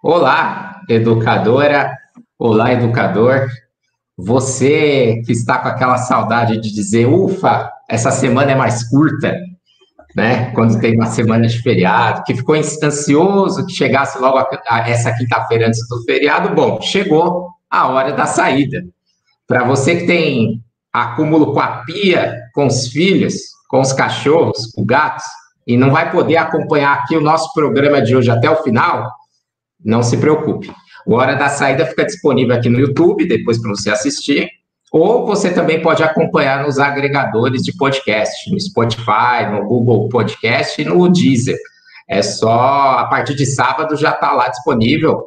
Olá, educadora. Olá, educador. Você que está com aquela saudade de dizer, ufa, essa semana é mais curta, né? Quando tem uma semana de feriado, que ficou ansioso que chegasse logo a, a, essa quinta-feira antes do feriado. Bom, chegou a hora da saída. Para você que tem acúmulo com a pia, com os filhos, com os cachorros, com gatos, e não vai poder acompanhar aqui o nosso programa de hoje até o final, não se preocupe. O Hora da Saída fica disponível aqui no YouTube, depois para você assistir. Ou você também pode acompanhar nos agregadores de podcast, no Spotify, no Google Podcast e no Deezer. É só, a partir de sábado já está lá disponível.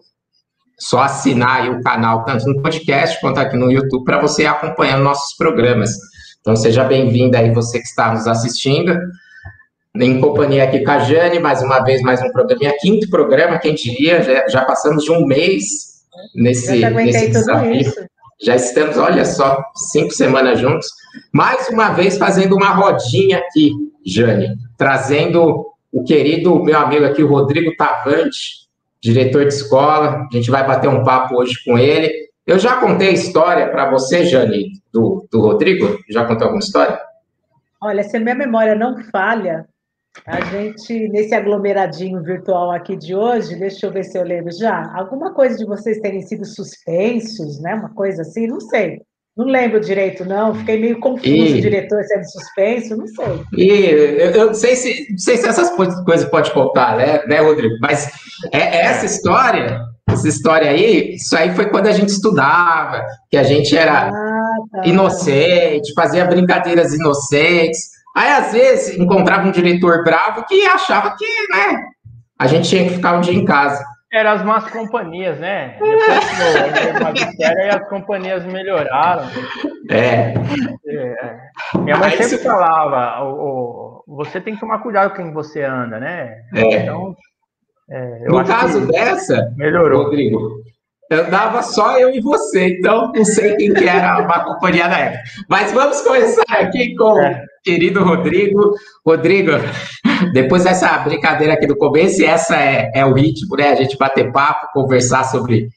Só assinar o canal, tanto no podcast quanto aqui no YouTube, para você ir acompanhando nossos programas. Então, seja bem-vindo aí, você que está nos assistindo. Em companhia aqui com a Jane, mais uma vez, mais um programa, quinto programa, quem diria, já, já passamos de um mês nesse, nesse desafio. Já estamos, olha só, cinco semanas juntos. Mais uma vez fazendo uma rodinha aqui, Jane, trazendo o querido meu amigo aqui, o Rodrigo Tavante, diretor de escola. A gente vai bater um papo hoje com ele. Eu já contei a história para você, Jane, do, do Rodrigo? Já contou alguma história? Olha, se a minha memória não falha, a gente, nesse aglomeradinho virtual aqui de hoje, deixa eu ver se eu lembro já, alguma coisa de vocês terem sido suspensos, né? Uma coisa assim, não sei. Não lembro direito, não. Fiquei meio confuso, e... diretor sendo suspenso, não sei. E eu, eu não, sei se, não sei se essas coisas pode contar, né, né Rodrigo? Mas é, é, essa história, essa história aí, isso aí foi quando a gente estudava, que a gente era ah, tá. inocente, fazia brincadeiras inocentes. Aí, às vezes, encontrava um diretor bravo que achava que, né, a gente tinha que ficar um dia em casa. Eram as más companhias, né? Depois do magistério, aí as companhias melhoraram. É. é. Minha mãe sempre falava, o, o, você tem que tomar cuidado com quem você anda, né? É. Então, é, no caso dessa, melhorou. Rodrigo, andava só eu e você, então não sei quem que era a companhia na época. Mas vamos começar aqui com é querido Rodrigo. Rodrigo, depois dessa brincadeira aqui do começo, essa é, é o ritmo, né? A gente bater papo, conversar sobre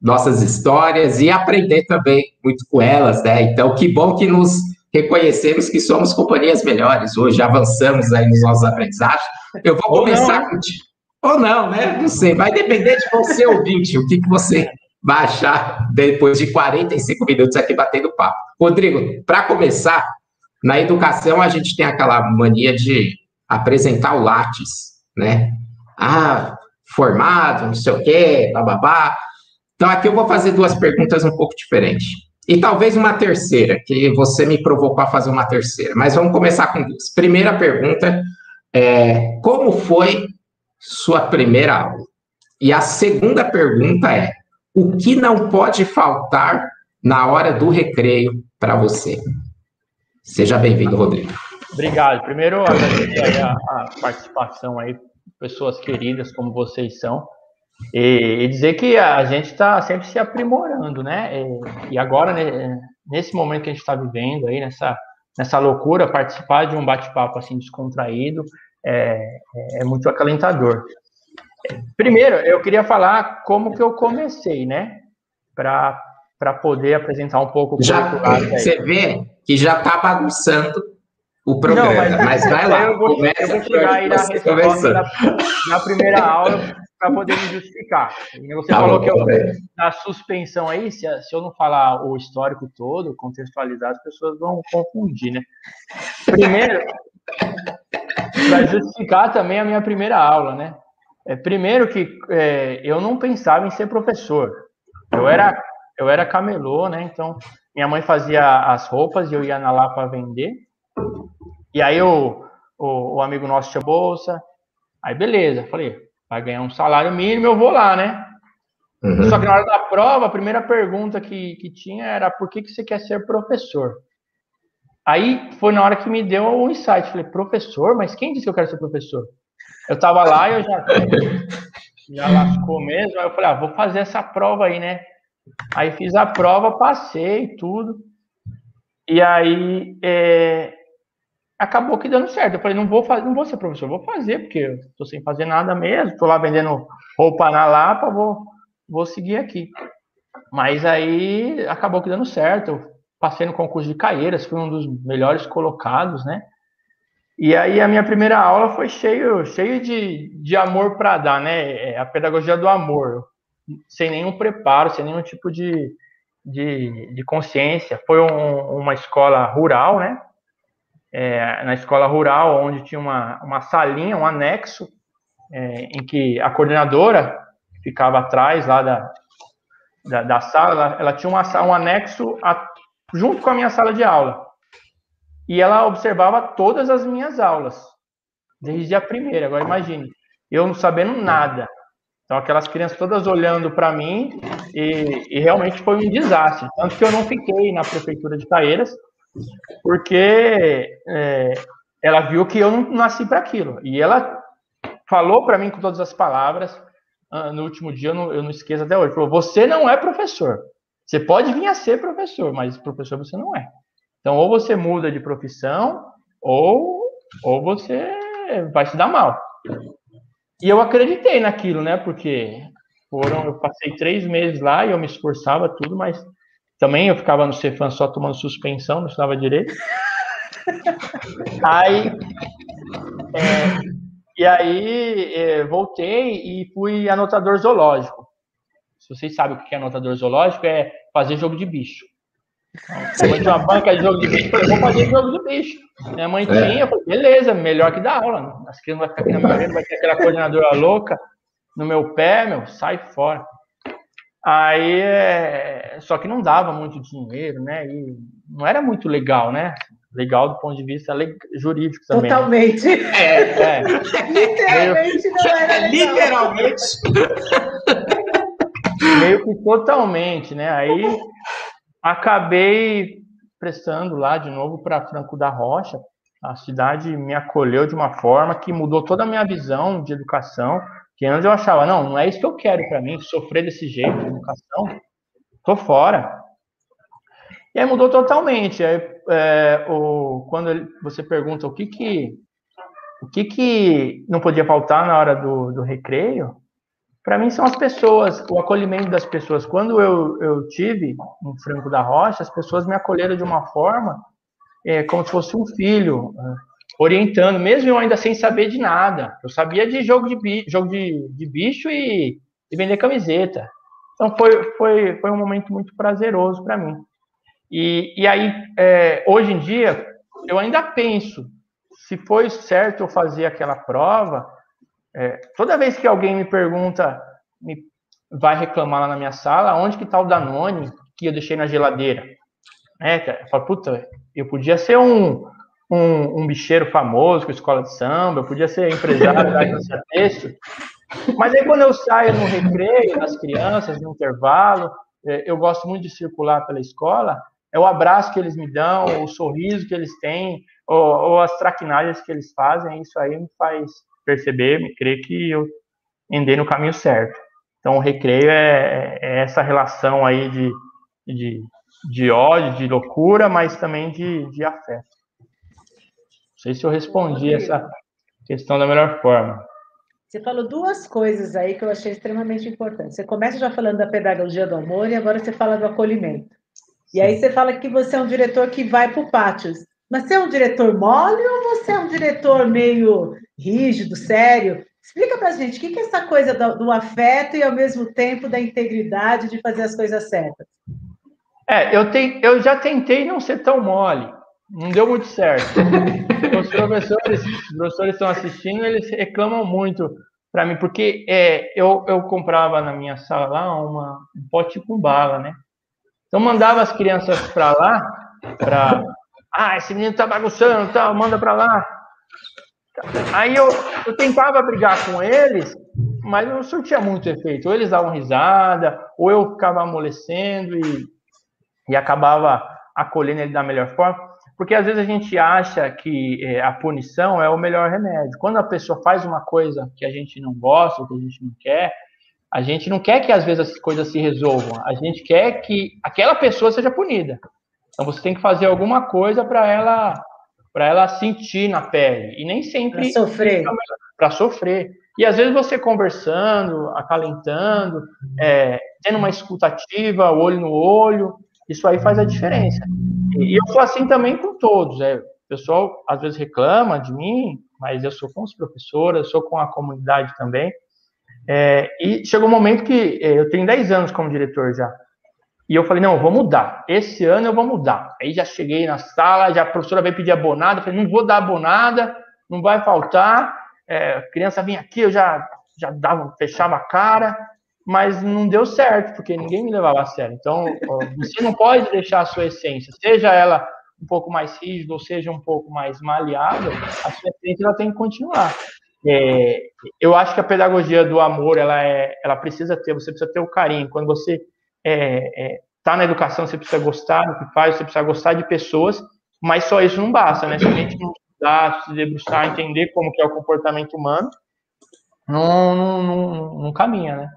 nossas histórias e aprender também muito com elas, né? Então, que bom que nos reconhecemos que somos companhias melhores. Hoje avançamos aí nos nossos aprendizados. Eu vou começar né? contigo. Ou não, né? Não sei. Vai depender de você, ouvinte, o que, que você vai achar depois de 45 minutos aqui batendo papo. Rodrigo, para começar, na educação, a gente tem aquela mania de apresentar o Lattes, né? Ah, formado, não sei o quê, bababá. Então, aqui eu vou fazer duas perguntas um pouco diferentes. E talvez uma terceira, que você me provocou a fazer uma terceira. Mas vamos começar com duas. Primeira pergunta é: como foi sua primeira aula? E a segunda pergunta é: o que não pode faltar na hora do recreio para você? Seja bem-vindo, Rodrigo. Obrigado. Primeiro, agradecer a, a, participação aí, pessoas queridas como vocês são, e, e dizer que a gente está sempre se aprimorando, né? E, e agora, né, nesse momento que a gente está vivendo aí, nessa, nessa loucura, participar de um bate-papo assim descontraído é, é muito acalentador. Primeiro, eu queria falar como que eu comecei, né? Para poder apresentar um pouco Já, Você vê que já está bagunçando o programa, Não, mas, mas, vai lá. Eu vou, eu vou chegar aí na resposta da, na primeira aula para poder me justificar. Você tá falou bom, que eu, na suspensão aí, se, se eu não falar o histórico todo, contextualizar, as pessoas vão confundir, né? Primeiro, para justificar também a minha primeira aula, né? É, primeiro que é, eu não pensava em ser professor. Eu era, eu era camelô, né? Então, minha mãe fazia as roupas e eu ia na lá para vender. E aí o, o, o, amigo nosso tinha bolsa. Aí beleza, falei, vai ganhar um salário mínimo, eu vou lá, né? Uhum. Só que na hora da prova, a primeira pergunta que, que tinha era por que, que você quer ser professor? Aí foi na hora que me deu um insight. Falei, professor? Mas quem disse que eu quero ser professor? Eu tava lá e eu já, já lascou mesmo. Aí eu falei, ah, vou fazer essa prova aí, né? Aí fiz a prova, passei tudo. E aí, é, acabou que dando certo. Eu falei, não vou fazer, não vou ser professor, vou fazer, porque eu tô sem fazer nada mesmo, tô lá vendendo roupa na Lapa, vou, vou seguir aqui. Mas aí acabou que dando certo. Passei no concurso de Caieiras, fui um dos melhores colocados, né? E aí a minha primeira aula foi cheio, cheio de, de amor para dar, né? É a pedagogia do amor, sem nenhum preparo, sem nenhum tipo de, de, de consciência. Foi um, uma escola rural, né? É, na escola rural, onde tinha uma, uma salinha, um anexo, é, em que a coordenadora ficava atrás lá da, da, da sala, ela, ela, tinha uma, um anexo a, junto com a minha sala de aula. E ela observava todas as minhas aulas, desde a primeira. Agora imagine, eu não sabendo nada. Então aquelas crianças todas olhando para mim e, e, realmente foi um desastre. Tanto que eu não fiquei na prefeitura de Caeiras, porque é, ela viu que eu não nasci para aquilo. E ela falou para mim com todas as palavras, ah, no último dia, eu não, eu não esqueço até hoje, falou, você não é professor. Você pode vir a ser professor, mas professor você não é. Então, ou você muda de profissão, ou, ou você vai se dar mal. E eu acreditei naquilo, né? Porque foram, eu passei três meses lá e eu me esforçava tudo, mas também eu ficava no Cefan só tomando suspensão, não estava direito. Aí, é, e aí é, voltei e fui anotador zoológico. Se vocês sabem o que é anotador zoológico, é fazer jogo de bicho. Então, mãe tinha uma banca de jogo de bicho, eu falei, vou fazer jogo de bicho. Minha mãe é. tinha, eu falei, beleza, melhor que dar aula. As crianças vão ficar aqui na minha frente, vai ter aquela coordenadora louca no meu pé, meu, sai fora. Aí, é... só que não dava muito dinheiro, né? E não era muito legal, né? Legal do ponto de vista jurídico também. Né? Totalmente. É, é. Literalmente não era legal. Literalmente. Meio que totalmente, né? Aí acabei prestando lá de novo para Franco da Rocha. A cidade me acolheu de uma forma que mudou toda a minha visão de educação. Que antes eu achava, não, não é isso que eu quero para mim, sofrer desse jeito de educação. Tô fora. E aí mudou totalmente. Aí, é, o, quando você pergunta o que que o que que não podia faltar na hora do, do recreio, para mim são as pessoas, o acolhimento das pessoas. Quando eu, eu tive um Franco da Rocha, as pessoas me acolheram de uma forma é, como se fosse um filho, é, orientando, mesmo eu ainda sem saber de nada. Eu sabia de jogo de, jogo de, de bicho e, e vender camiseta. Então foi, foi, foi um momento muito prazeroso para mim. E, e aí, é, hoje em dia, eu ainda penso se foi certo eu fazer aquela prova. É, toda vez que alguém me pergunta, me vai reclamar lá na minha sala, onde que tá o Danone que eu deixei na geladeira? É, cara, eu falo, puta, eu podia ser um, um, um bicheiro famoso com escola de samba, eu podia ser empresário da agência texto, mas aí quando eu saio no recreio, das crianças, no intervalo, é, eu gosto muito de circular pela escola, é o abraço que eles me dão, o sorriso que eles têm, ou, ou as traquinagens que eles fazem, isso aí me faz perceber, me crer que eu andei no caminho certo. Então, o recreio é, é essa relação aí de, de, de, ódio, de loucura, mas também de, de afeto. Não sei se eu respondi essa questão da melhor forma. Você falou duas coisas aí que eu achei extremamente importantes. Você começa já falando da pedagogia do amor e agora você fala do acolhimento. E aí você fala que você é um diretor que vai para o pátio. Mas você é um diretor mole ou você é um diretor meio rígido, sério? Explica para a gente o que é essa coisa do, do, afeto e ao mesmo tempo da integridade de fazer as coisas certas. É, eu, te, eu já tentei não ser tão mole, não deu muito certo. os professores, os professores estão assistindo, eles reclamam muito para mim, porque é, eu, eu comprava na minha sala lá uma, um pote com bala, né? Então mandava as crianças para lá, para ah, esse menino tá bagunçando, tá, manda para lá. Aí eu, eu tentava brigar com eles, mas não surtia muito efeito. Ou eles davam risada, ou eu ficava amolecendo e, e acabava acolhendo ele da melhor forma. Porque às vezes a gente acha que é, a punição é o melhor remédio. Quando a pessoa faz uma coisa que a gente não gosta, que a gente não quer, a gente não quer que às vezes as coisas se resolvam. A gente quer que aquela pessoa seja punida. Então você tem que fazer alguma coisa para ela para ela sentir na pele. E nem sempre. Para sofrer. Para sofrer. E às vezes você conversando, acalentando, é, tendo uma escutativa, olho no olho, isso aí faz a diferença. E eu sou assim também com todos. É, o pessoal às vezes reclama de mim, mas eu sou com os professores, eu sou com a comunidade também. É, e chegou um momento que é, eu tenho 10 anos como diretor já. E eu falei, não, eu vou mudar. Esse ano eu vou mudar. Aí já cheguei na sala, já a professora veio pedir abonada. Eu falei, não vou dar abonada, não vai faltar. É, criança vinha aqui, eu já, já dava, fechava a cara, mas não deu certo, porque ninguém me levava a sério. Então, você não pode deixar a sua essência, seja ela um pouco mais rígida ou seja um pouco mais maleável, a sua essência ela tem que continuar. É, eu acho que a pedagogia do amor, ela, é, ela precisa ter, você precisa ter o carinho. Quando você é, é, tá na educação, você precisa gostar do que faz, você precisa gostar de pessoas, mas só isso não basta, né? Se a gente não estudar, se debruçar, entender como que é o comportamento humano, não, não, não, não caminha, né?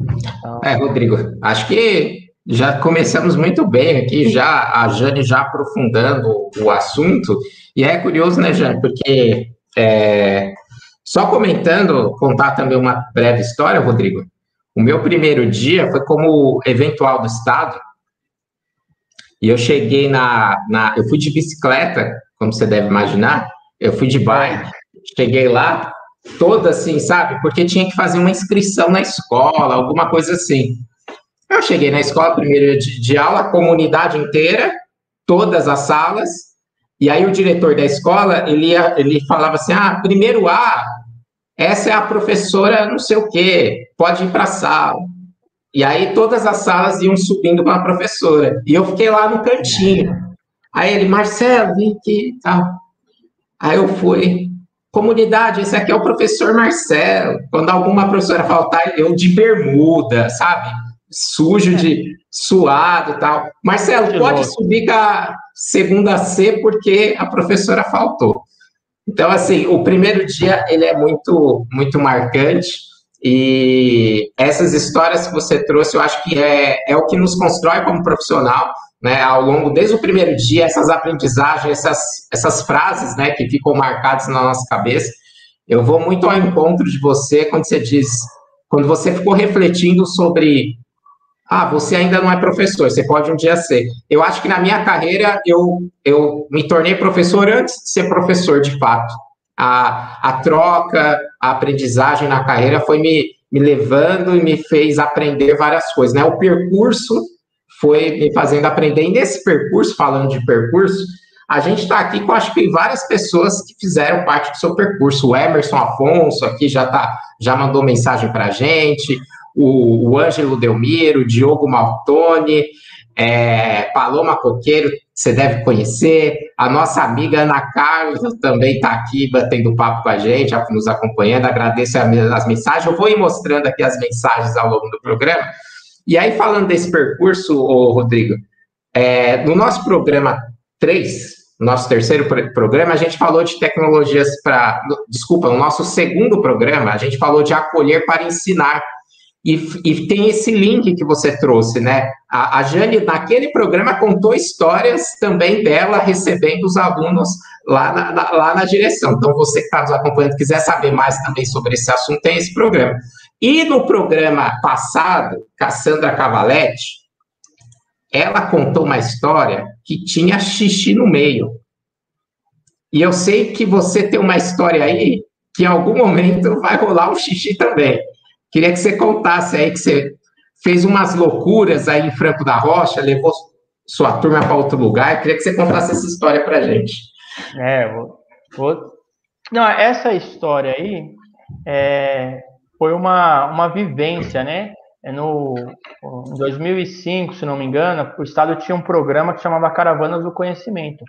Então... É, Rodrigo, acho que já começamos muito bem aqui, já a Jane já aprofundando o assunto, e é curioso, né, Jane, porque é, só comentando, contar também uma breve história, Rodrigo, o meu primeiro dia foi como eventual do Estado. E eu cheguei na, na. Eu fui de bicicleta, como você deve imaginar. Eu fui de bike. Cheguei lá, toda assim, sabe? Porque tinha que fazer uma inscrição na escola, alguma coisa assim. Eu cheguei na escola, primeiro de, de aula, comunidade inteira, todas as salas. E aí o diretor da escola, ele, ia, ele falava assim: ah, primeiro A, essa é a professora não sei o quê, pode ir para a sala. E aí todas as salas iam subindo com a professora. E eu fiquei lá no cantinho. Aí ele, Marcelo, vem aqui e tal. Aí eu fui, comunidade, esse aqui é o professor Marcelo. Quando alguma professora faltar, eu de bermuda, sabe? Sujo de suado e tal. Marcelo, pode subir com a segunda C porque a professora faltou. Então, assim, o primeiro dia ele é muito, muito marcante e essas histórias que você trouxe, eu acho que é, é o que nos constrói como profissional, né? Ao longo, desde o primeiro dia, essas aprendizagens, essas, essas frases, né, que ficam marcadas na nossa cabeça. Eu vou muito ao encontro de você quando você diz, quando você ficou refletindo sobre ah, você ainda não é professor, você pode um dia ser. Eu acho que na minha carreira eu, eu me tornei professor antes de ser professor de fato. A, a troca, a aprendizagem na carreira foi me, me levando e me fez aprender várias coisas. Né? O percurso foi me fazendo aprender. E nesse percurso, falando de percurso, a gente está aqui com acho que várias pessoas que fizeram parte do seu percurso. O Emerson Afonso aqui já tá, já mandou mensagem para a gente o, o Ângelo Delmiro, o Diogo Maltoni, é, Paloma Coqueiro, você deve conhecer, a nossa amiga Ana Carlos também está aqui batendo papo com a gente, nos acompanhando, agradeço as mensagens, eu vou ir mostrando aqui as mensagens ao longo do programa, e aí falando desse percurso, ô, Rodrigo, é, no nosso programa 3, nosso terceiro programa, a gente falou de tecnologias para. Desculpa, no nosso segundo programa, a gente falou de acolher para ensinar. E, e, tem esse link que você trouxe, né? A, a Jane, naquele programa, contou histórias também dela recebendo os alunos lá na, na lá na direção. Então, você que está nos acompanhando, quiser saber mais também sobre esse assunto, tem esse programa. E no programa passado, Cassandra Cavaletti, ela contou uma história que tinha xixi no meio. E eu sei que você tem uma história aí que em algum momento vai rolar um xixi também. Queria que você contasse aí que você fez umas loucuras aí em Franco da Rocha, levou sua turma para outro lugar. Queria que você contasse essa história para gente. É, vou, vou... Não, essa história aí é, foi uma, uma vivência, né? É no, em 2005, se não me engano, o Estado tinha um programa que chamava Caravanas do Conhecimento,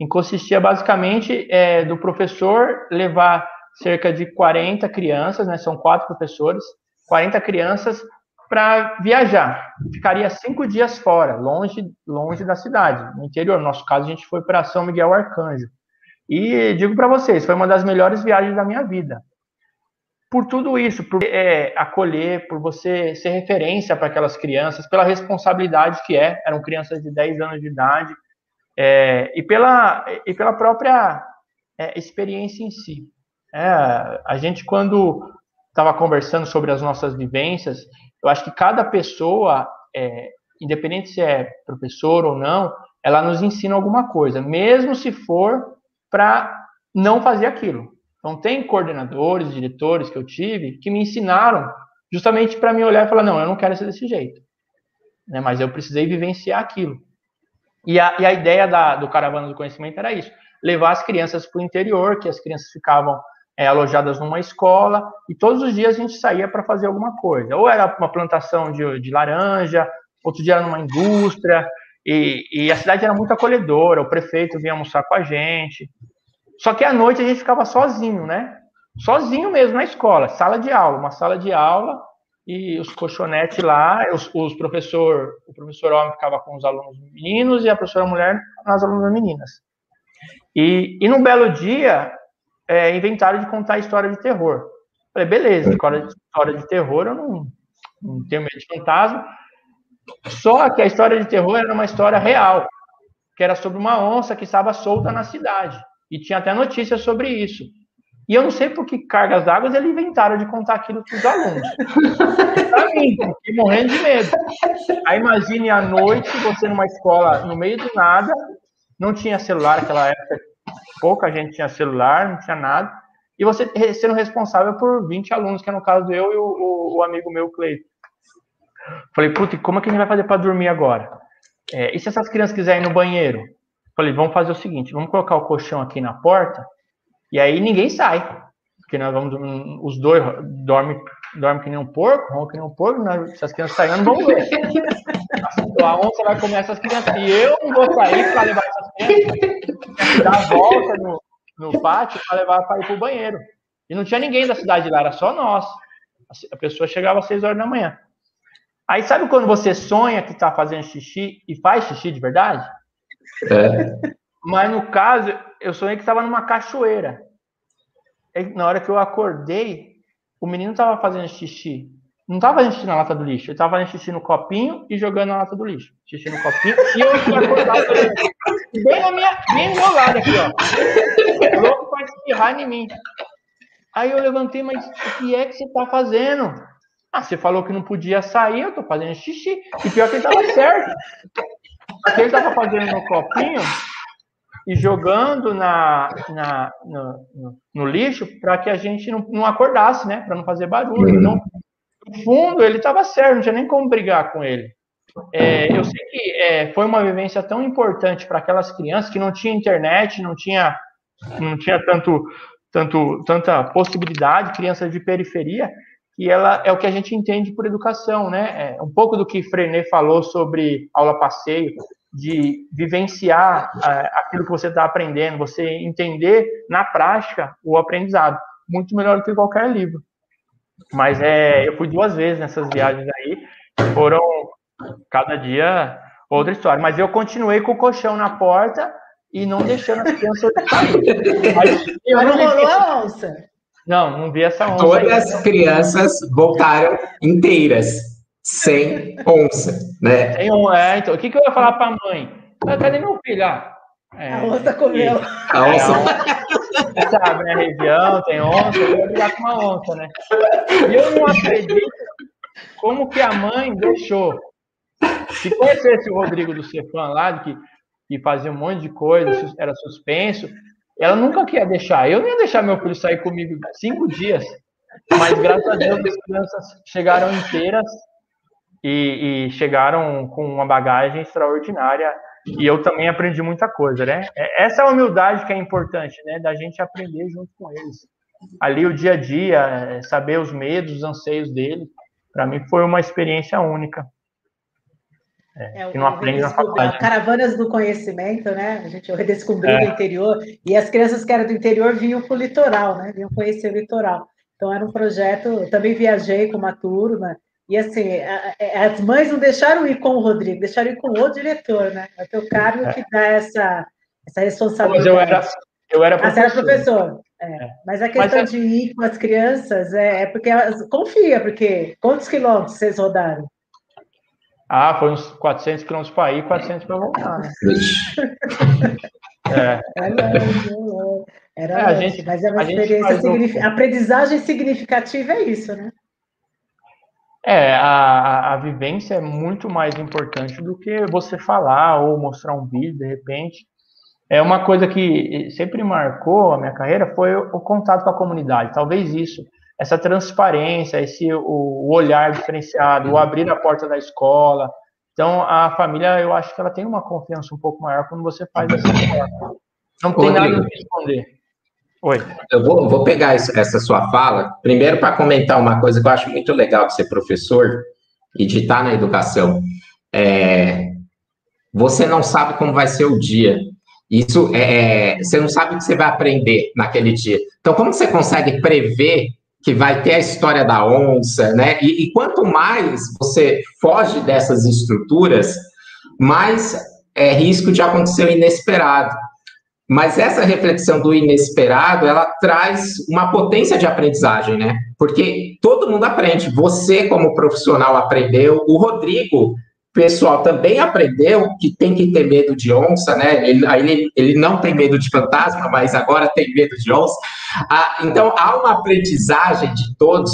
em consistia basicamente é, do professor levar cerca de 40 crianças, né, são quatro professores, 40 crianças para viajar. Ficaria cinco dias fora, longe, longe da cidade, no interior. No nosso caso, a gente foi para São Miguel Arcanjo. E digo para vocês, foi uma das melhores viagens da minha vida. Por tudo isso, por é, acolher, por você ser referência para aquelas crianças, pela responsabilidade que é. Eram crianças de 10 anos de idade, é, e, pela, e pela própria é, experiência em si. É, a gente, quando estava conversando sobre as nossas vivências, eu acho que cada pessoa, é, independente se é professor ou não, ela nos ensina alguma coisa, mesmo se for para não fazer aquilo. Então, tem coordenadores, diretores que eu tive que me ensinaram justamente para me olhar e falar: não, eu não quero ser desse jeito. Né, mas eu precisei vivenciar aquilo. E a, e a ideia da, do Caravana do Conhecimento era isso: levar as crianças para o interior, que as crianças ficavam é, alojadas numa escola, e todos os dias a gente saía para fazer alguma coisa. Ou era uma plantação de, de laranja, outro dia era numa indústria, e, e, a cidade era muito acolhedora, o prefeito vinha almoçar com a gente. Só que à noite a gente ficava sozinho, né? Sozinho mesmo na escola, sala de aula, uma sala de aula, e os colchonetes lá, os, os professor, o professor homem ficava com os alunos meninos e a professora mulher com as alunas meninas. E, e num belo dia, é, inventaram de contar história de terror. Falei, beleza, história de, história de terror, eu não, não tenho medo de fantasma. Só que a história de terror era uma história real, que era sobre uma onça que estava solta na cidade. E tinha até notícias sobre isso. E eu não sei por que cargas d'água eles inventaram de contar aquilo para os alunos. mim, fiquei morrendo de medo. Aí imagine à noite, você numa escola no meio do nada, não tinha celular naquela época, pouca gente tinha celular, não tinha nada, e você sendo responsável por 20 alunos, que é no caso eu e o, o, o amigo meu, Cleiton. Falei, puta, como é que a gente vai fazer para dormir agora? É, e se essas crianças quiserem ir no banheiro? Falei, vamos fazer o seguinte, vamos colocar o colchão aqui na porta, e aí ninguém sai. Porque nós vamos, os dois dormem, dormem que nem um porco, roncam que nem um porco, nós, se as crianças saírem, não vão ver. A onça vai comer essas crianças, e eu não vou sair para levar essas dar a volta no, no pátio para levar para ir para o banheiro. E não tinha ninguém da cidade lá, era só nós. A pessoa chegava às seis horas da manhã. Aí sabe quando você sonha que está fazendo xixi e faz xixi de verdade? É. Mas no caso, eu sonhei que estava numa cachoeira. E na hora que eu acordei, o menino estava fazendo xixi. Não estava fazendo xixi na lata do lixo, ele estava fazendo xixi no copinho e jogando na lata do lixo. Xixi no copinho e eu acordado bem na minha, bem lado aqui, ó. Louco para espirrar em mim. Aí eu levantei, mas o que é que você está fazendo? Ah, você falou que não podia sair, eu tô fazendo xixi. E pior que ele tava certo. Porque ele tava fazendo no copinho e jogando na, na no, no, no, lixo para que a gente não, não acordasse, né? Para não fazer barulho. Então, no fundo, ele estava certo, não tinha nem como brigar com ele. É, eu sei que é, foi uma vivência tão importante para aquelas crianças que não tinha internet, não tinha, não tinha tanto, tanto, tanta possibilidade, crianças de periferia, que ela é o que a gente entende por educação, né? É um pouco do que Frenet falou sobre aula passeio, de vivenciar é, aquilo que você está aprendendo, você entender na prática o aprendizado, muito melhor do que qualquer livro. Mas é, eu fui duas vezes nessas viagens aí, foram cada dia outra história. Mas eu continuei com o colchão na porta e não deixando as crianças sair. Mas, eu não rolou a onça. Não, não vi essa onça. Todas aí. as crianças voltaram inteiras, sem onça, né? Sem onça, é, então. O que, que eu ia falar para a mãe? Ah, cadê meu filho? Ah, é, a onça comeu. A onça. É, sabe, né? Região, tem onça, eu vou brigar com uma onça, né? E eu não acredito como que a mãe deixou. Se conhecesse o Rodrigo do Cefan lá, que, que fazia um monte de coisa, era suspenso, ela nunca queria deixar. Eu não ia deixar meu filho sair comigo cinco dias. Mas graças a Deus as crianças chegaram inteiras e, e chegaram com uma bagagem extraordinária. E eu também aprendi muita coisa, né? É, essa é a humildade que é importante, né? Da gente aprender junto com eles. Ali o dia a dia, é, saber os medos, os anseios dele, para mim foi uma experiência única. É, que não aprende na faculdade. Caravanas do conhecimento, né? A gente redescobriu é. o interior e as crianças que eram do interior vinham para o litoral, né? Vinham conhecer o litoral. Então era um projeto. Também viajei com uma turma e assim as mães não deixaram ir com o Rodrigo, deixaram ir com o diretor, né? É o teu cargo é. que dá essa essa responsabilidade. Mas eu era eu era professor. Ah, era professor. É. Mas a questão Mas, de ir com as crianças é, é porque elas confia, porque quantos quilômetros vocês rodaram? Ah, foi uns 400 quilômetros para ir, 400 para voltar, né? é. Era é, a gente, mas é uma experiência signific... aprendizagem significativa é isso, né? É, a, a vivência é muito mais importante do que você falar ou mostrar um vídeo, de repente. É uma coisa que sempre marcou a minha carreira foi o, contato com a comunidade. Talvez isso, essa transparência, esse o, olhar diferenciado, o abrir a porta da escola. Então, a família, eu acho que ela tem uma confiança um pouco maior quando você faz dessa forma. Não tem nada a responder. Oi. Eu vou, vou pegar isso, essa sua fala, primeiro para comentar uma coisa que eu acho muito legal de ser professor e de estar na educação. É, você não sabe como vai ser o dia. Isso é, é, você não sabe o que você vai aprender naquele dia. Então, como você consegue prever que vai ter a história da onça, né? E, e quanto mais você foge dessas estruturas, mais é risco de acontecer o inesperado. Mas essa reflexão do inesperado, ela traz uma potência de aprendizagem, né? Porque todo mundo aprende. Você, como profissional, aprendeu. O Rodrigo, pessoal, também aprendeu que tem que ter medo de onça, né? Ele, ele, ele não tem medo de fantasma, mas agora tem medo de onça. Ah, então, há uma aprendizagem de todos,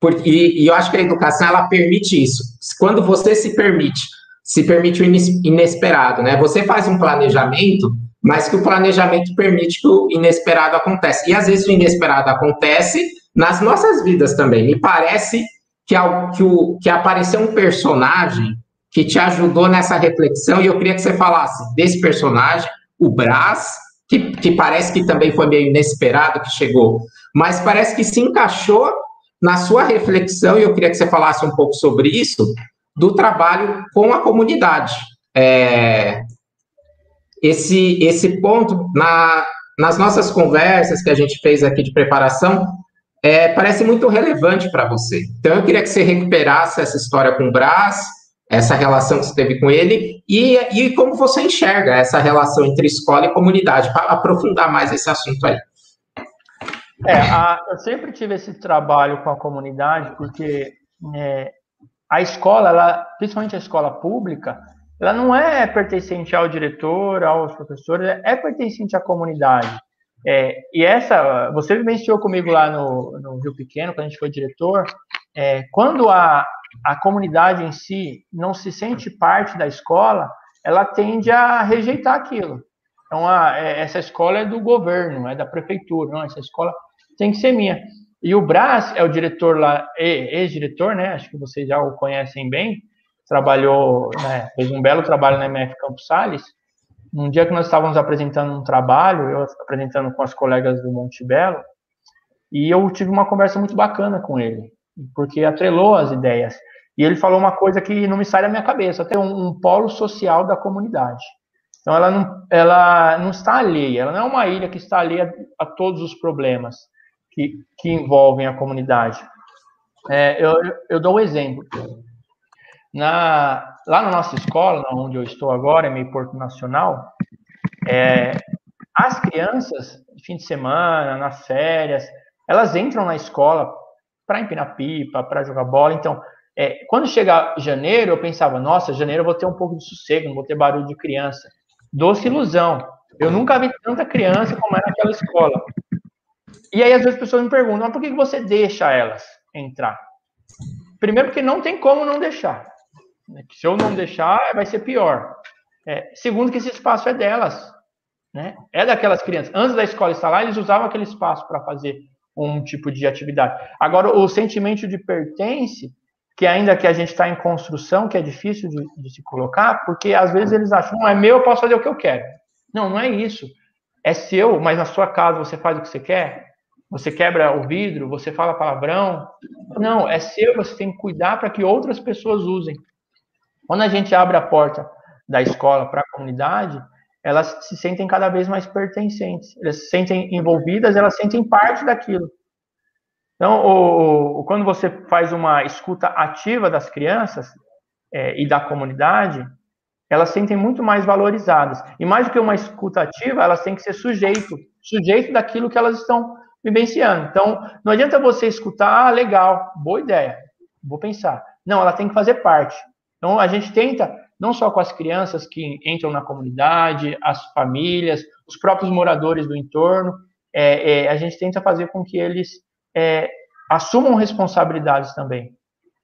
porque, e, e eu acho que a educação, ela permite isso. Quando você se permite, se permite o inesperado, né? Você faz um planejamento mas que o planejamento permite que o inesperado aconteça. E às vezes o inesperado acontece nas nossas vidas também. Me parece que, que, o, que apareceu um personagem que te ajudou nessa reflexão, e eu queria que você falasse desse personagem, o Brás, que, que parece que também foi meio inesperado que chegou, mas parece que se encaixou na sua reflexão, e eu queria que você falasse um pouco sobre isso, do trabalho com a comunidade. É, esse, esse ponto, na, nas nossas conversas que a gente fez aqui de preparação, é, parece muito relevante para você. Então, eu queria que você recuperasse essa história com o Brás, essa relação que você teve com ele, e, e como você enxerga essa relação entre escola e comunidade, para aprofundar mais esse assunto aí. É, a, eu sempre tive esse trabalho com a comunidade, porque é, a escola, ela, principalmente a escola pública, ela não é pertencente ao diretor, aos professores, é pertencente à comunidade. É, e essa, você vivenciou comigo lá no, no Rio Pequeno, quando a gente foi diretor, é, quando a, a comunidade em si não se sente parte da escola, ela tende a rejeitar aquilo. Então, a, é, essa escola é do governo, é da prefeitura, não, essa escola tem que ser minha. E o Brás é o diretor lá, ex-diretor, né? Acho que vocês já o conhecem bem trabalhou, né, fez um belo trabalho na MF Campos Sales. Um dia que nós estávamos apresentando um trabalho, eu apresentando com as colegas do Monte Belo, e eu tive uma conversa muito bacana com ele, porque atrelou as ideias. E ele falou uma coisa que não me sai da minha cabeça, até um, um polo social da comunidade. Então ela não, ela não está alheia, ela não é uma ilha que está alheia a todos os problemas que, que envolvem a comunidade. É, eu, eu dou um exemplo. Na, lá na nossa escola, onde eu estou agora, em Meio Porto Nacional, é, as crianças, fim de semana, nas férias, elas entram na escola para empinar pipa, para jogar bola. Então, é, quando chega janeiro, eu pensava, nossa, janeiro eu vou ter um pouco de sossego, não vou ter barulho de criança. Doce ilusão. Eu nunca vi tanta criança como é naquela escola. E aí, às vezes, as pessoas me perguntam, mas por que você deixa elas entrar? Primeiro, porque não tem como não deixar. Né? Se eu não deixar, vai ser pior. É, segundo, que esse espaço é delas. Né? É daquelas crianças. Antes da escola estar lá, eles usavam aquele espaço para fazer um tipo de atividade. Agora, o sentimento de pertence, que ainda que a gente está em construção, que é difícil de, de, se colocar, porque às vezes eles acham, não, é meu, eu posso fazer o que eu quero. Não, não é isso. É seu, mas na sua casa você faz o que você quer? Você quebra o vidro, você fala palavrão? Não, é seu, você tem que cuidar para que outras pessoas usem. Quando a gente abre a porta da escola para a comunidade, elas se sentem cada vez mais pertencentes, elas se sentem envolvidas, elas sentem parte daquilo. Então, o, o, quando você faz uma escuta ativa das crianças é, e da comunidade, elas sentem muito mais valorizadas. E mais do que uma escuta ativa, elas têm que ser sujeito, sujeito daquilo que elas estão vivenciando. Então, não adianta você escutar, ah, legal, boa ideia, vou pensar. Não, ela tem que fazer parte. Então, a gente tenta, não só com as crianças que entram na comunidade, as famílias, os próprios moradores do entorno, é, é, a gente tenta fazer com que eles é, assumam responsabilidades também.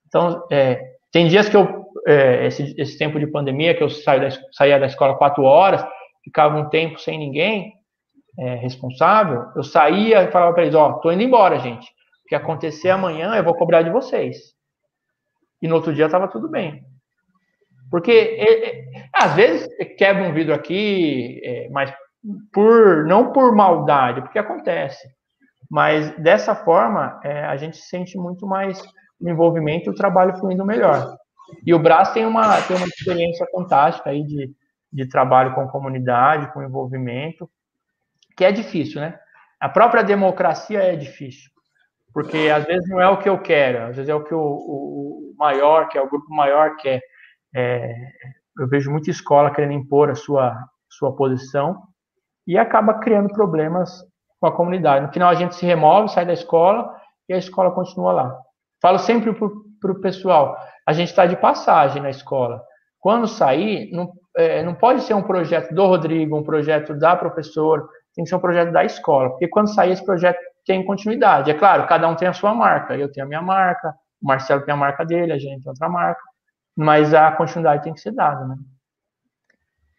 Então, é, tem dias que eu, é, esse, esse, tempo de pandemia, que eu da, saía da escola quatro horas, ficava um tempo sem ninguém é, responsável, eu saía e falava para eles, ó, oh, tô indo embora, gente. O que acontecer amanhã, eu vou cobrar de vocês. E no outro dia estava tudo bem. Porque, é, é, às vezes, quebra um vidro aqui, é, mas por não por maldade, porque acontece. Mas dessa forma, é, a gente sente muito mais o envolvimento e o trabalho fluindo melhor. E o Brás tem uma, tem uma experiência fantástica aí de, de trabalho com comunidade, com envolvimento, que é difícil, né? A própria democracia é difícil, porque às vezes não é o que eu quero, às vezes é o que o, o maior, que é o grupo maior quer. É, eu vejo muita escola querendo impor a sua, sua posição e acaba criando problemas com a comunidade. No final a gente se remove, sai da escola e a escola continua lá. Falo sempre para o pessoal, a gente está de passagem na escola. Quando sair, não, é, não pode ser um projeto do Rodrigo, um projeto da professora, tem que ser um projeto da escola, porque quando sair esse projeto tem continuidade. É claro, cada um tem a sua marca. Eu tenho a minha marca, o Marcelo tem a marca dele, a gente tem outra marca, mas a continuidade tem que ser dada, né?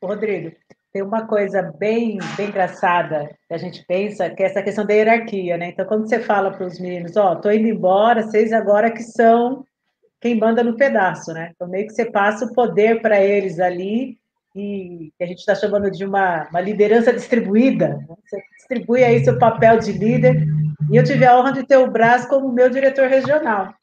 Rodrigo, tem uma coisa bem, bem engraçada que a gente pensa, que é essa questão da hierarquia, né? Então, quando você fala para os meninos, ó, oh, tô indo embora, vocês agora que são quem manda no pedaço, né? Então, meio que você passa o poder para eles ali e que a gente está chamando de uma, uma liderança distribuída. Né? Você distribui aí seu papel de líder. E eu tive a honra de ter o Brás como meu diretor regional.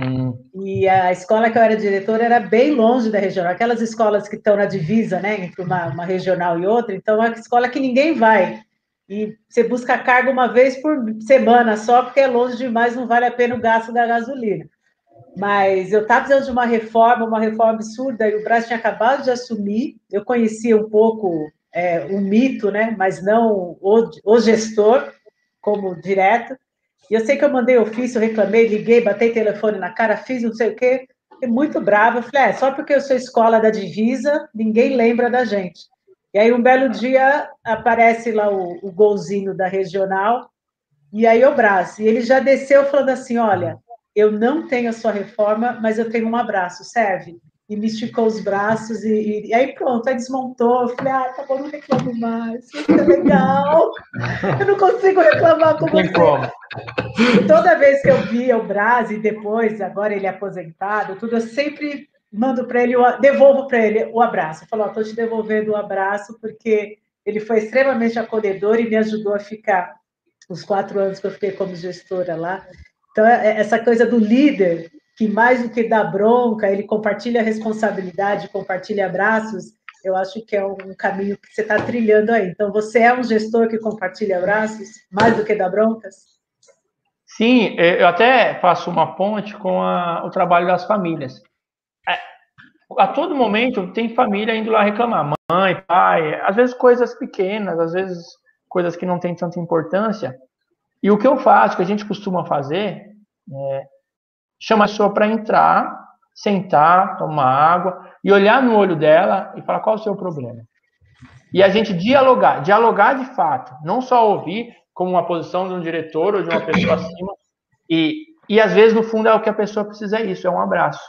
Hum. E a escola que eu era diretora era bem longe da regional, aquelas escolas que estão na divisa, né, entre uma, uma regional e outra. Então, é uma escola que ninguém vai. E você busca carga uma vez por semana só, porque é longe demais, não vale a pena o gasto da gasolina. Mas eu estava precisando de uma reforma, uma reforma absurda, e o Brás tinha acabado de assumir. Eu conhecia um pouco é, o mito, né? mas não o, o gestor como direto. E eu sei que eu mandei ofício, reclamei, liguei, batei telefone na cara, fiz não sei o quê. Fiquei muito brava. Eu falei, é, só porque eu sou escola da divisa, ninguém lembra da gente. E aí, um belo dia, aparece lá o, o golzinho da regional, e aí o Brás. E ele já desceu falando assim: olha, eu não tenho a sua reforma, mas eu tenho um abraço, serve? E me esticou os braços e, e, e aí pronto, aí desmontou. Eu falei, ah, tá bom, não reclamo mais, isso é legal. Eu não consigo reclamar com você. Como. Toda vez que eu via o Brás e depois, agora ele é aposentado, tudo, eu sempre mando para ele, devolvo para ele o abraço. Eu falo, estou te devolvendo o abraço porque ele foi extremamente acolhedor e me ajudou a ficar os quatro anos que eu fiquei como gestora lá. Então, é, é essa coisa do líder, que mais do que dar bronca, ele compartilha responsabilidade, compartilha abraços, eu acho que é um caminho que você está trilhando aí. Então, você é um gestor que compartilha abraços, mais do que dar broncas? Sim, eu até faço uma ponte com a, o trabalho das famílias. É, a todo momento tem família indo lá reclamar, mãe, pai, às vezes coisas pequenas, às vezes coisas que não têm tanta importância, e o que eu faço, que a gente costuma fazer, é chamar a pessoa para entrar, sentar, tomar água e olhar no olho dela e falar qual é o seu problema. E a gente dialogar, dialogar de fato, não só ouvir como uma posição de um diretor ou de uma pessoa acima. E, e às vezes, no fundo, é o que a pessoa precisa é isso, é um abraço.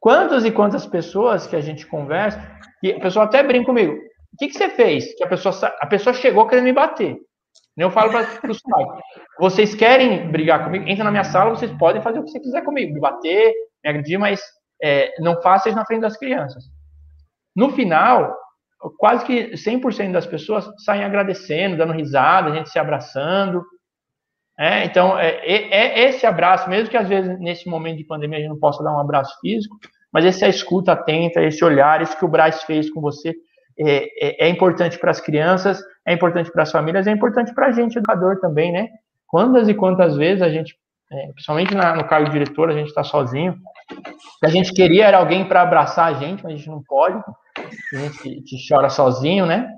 Quantas e quantas pessoas que a gente conversa, e a pessoa até brinca comigo, o que, que você fez? Que a pessoa, a pessoa chegou querendo me bater. Eu falo para os pais: vocês querem brigar comigo? Entra na minha sala, vocês podem fazer o que você quiser comigo, me bater, me agredir, mas é, não faça isso na frente das crianças. No final, quase que 100% das pessoas saem agradecendo, dando risada, a gente se abraçando. É, então, é, é, é, esse abraço, mesmo que às vezes nesse momento de pandemia a gente não possa dar um abraço físico, mas esse a escuta atenta, esse olhar, isso que o Braz fez com você, é, é, é importante para as crianças, é importante para as famílias, é importante para a gente, educador também, né? Quantas e quantas vezes a gente, é, principalmente na, no cargo de diretor, a gente está sozinho, a gente queria era alguém para abraçar a gente, mas a gente não pode, a gente, gente chora sozinho, né?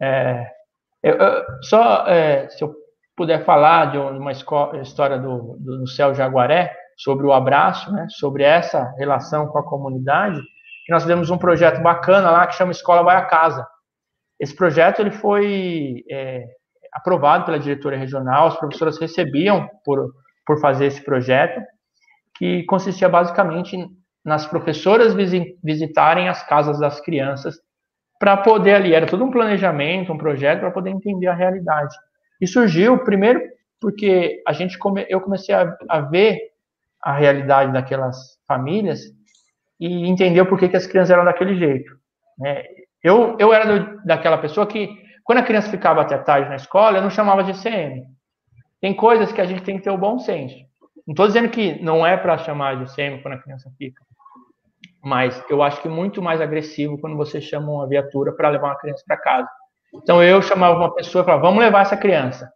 É, eu, eu, só é, se eu puder falar de uma história do, do, do Céu Jaguaré, sobre o abraço, né, sobre essa relação com a comunidade, nós fizemos um projeto bacana lá que chama Escola Vai a Casa. Esse projeto ele foi é, aprovado pela diretoria regional, as professoras recebiam por, por fazer esse projeto, que consistia basicamente nas professoras visitarem as casas das crianças para poder ali, era todo um planejamento, um projeto para poder entender a realidade. E surgiu, primeiro, porque a gente come, eu comecei a, a ver a realidade daquelas famílias e entender por que, que as crianças eram daquele jeito. Né? Eu, eu era do, daquela pessoa que, quando a criança ficava até tarde na escola, eu não chamava de CM. Tem coisas que a gente tem que ter o bom senso. Não estou dizendo que não é para chamar de CM quando a criança fica, mas eu acho que é muito mais agressivo quando você chama uma viatura para levar uma criança para casa. Então eu chamava uma pessoa e falava, vamos levar essa criança.